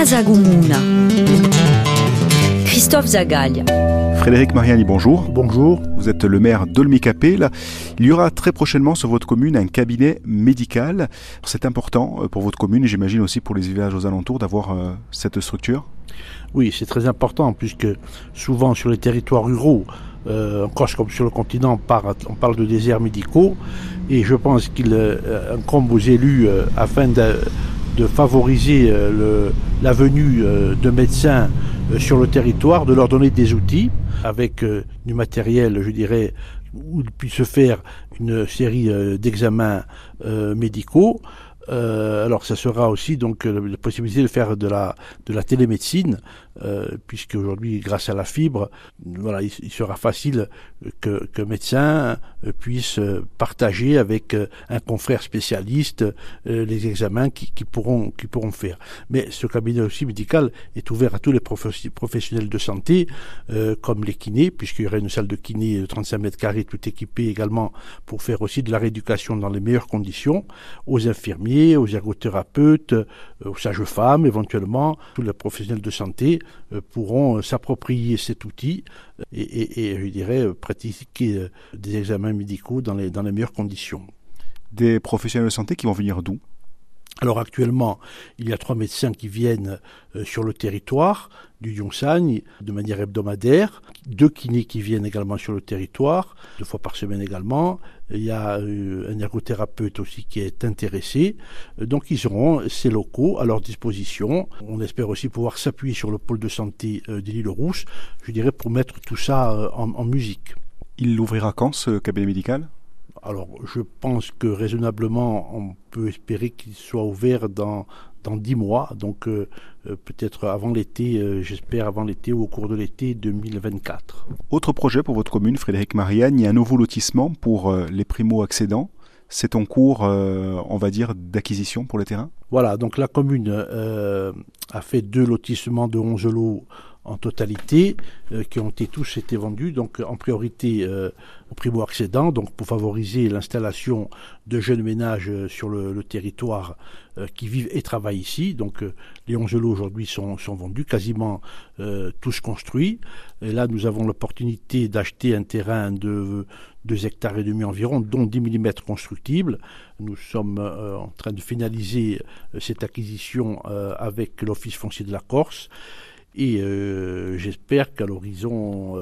Casa Christophe Zagaglia. Frédéric Mariani, bonjour. Bonjour. Vous êtes le maire d'Olmicapé. Il y aura très prochainement sur votre commune un cabinet médical. C'est important euh, pour votre commune et j'imagine aussi pour les villages aux alentours d'avoir euh, cette structure Oui, c'est très important puisque souvent sur les territoires ruraux, euh, encore comme sur le continent, on parle, de déserts médicaux et je pense qu'il incombe aux élus afin de, de favoriser la venue de médecins sur le territoire, de leur donner des outils. Avec euh, du matériel, je dirais, où il puisse se faire une série euh, d'examens euh, alors ça sera aussi donc la possibilité de faire de la de la télémédecine euh, puisque aujourd'hui, grâce à la fibre, voilà, il, sera facile que, que médecin euh, puisse euh, partager avec un confrère spécialiste les examens qui, qui, pourront, qui pourront faire. Mais ce cabinet aussi médical est ouvert à tous les professionnels de santé, comme les kinés, puisqu'il y aura une salle de kiné de 35 mètres carrés, tout équipée également pour faire aussi de la rééducation dans les meilleures conditions, aux infirmiers, aux ergothérapeutes, aux sages-femmes éventuellement, tous les professionnels de santé euh, pourront euh, s'approprier cet outil et, je dirais, euh, pratiquer des examens médicaux dans les meilleures conditions. Des professionnels de santé qui vont venir d'où? Alors actuellement, il y a trois médecins qui viennent euh, sur le territoire du Yongsan de manière hebdomadaire, deux kinés qui viennent également sur le territoire, deux fois par semaine également. Il y a euh, un ergothérapeute aussi qui est intéressé. Euh, donc ils auront ces locaux à leur disposition. On espère aussi pouvoir s'appuyer sur le pôle de santé de l'île Rousse, je dirais, pour mettre tout ça en, en musique. Il l'ouvrira quand ce cabinet médical? Alors, je pense que raisonnablement, on peut espérer qu'il soit ouvert dans dans dix mois, donc euh, euh, peut-être avant l'été, euh, j'espère avant l'été ou au cours de l'été 2024. Autre projet pour votre commune, Frédéric Marianne, il y a un nouveau lotissement pour les primo-accédants. C'est en cours, on va dire, d'acquisition pour les terrains Voilà, donc la commune a fait deux lotissements de 11 lots en totalité, euh, qui ont été tous été vendus, donc en priorité euh, au primo-accédant, donc pour favoriser l'installation de jeunes ménages euh, sur le, territoire qui vivent et travaillent ici. Donc les 11 lots aujourd'hui sont, sont, vendus, quasiment tous construits. Et là, nous avons l'opportunité d'acheter un terrain de 2 hectares et demi environ, dont 10 mm constructibles. Nous sommes en train de finaliser cette acquisition avec l'Office foncier de la Corse. Et euh, j'espère qu'à l'horizon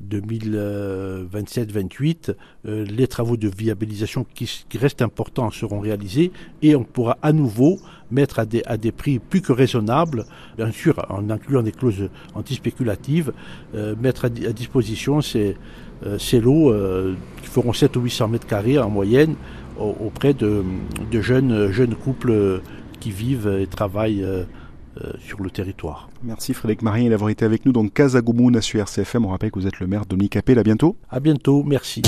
2027-28, euh, euh, les travaux de viabilisation qui, restent importants seront réalisés et on pourra à nouveau mettre à des, à des prix plus que raisonnables, bien sûr en incluant des clauses antispéculatives, mettre à, disposition ces, ces lots qui feront 7 ou 800 mètres carrés en moyenne auprès de, de, jeunes, jeunes couples qui vivent et travaillent euh, sur le territoire. Merci Frédéric Marien d'avoir été avec nous. Donc Casagoumoun sur RCFM, on rappelle que vous êtes le maire de Capel. À bientôt. À bientôt, merci.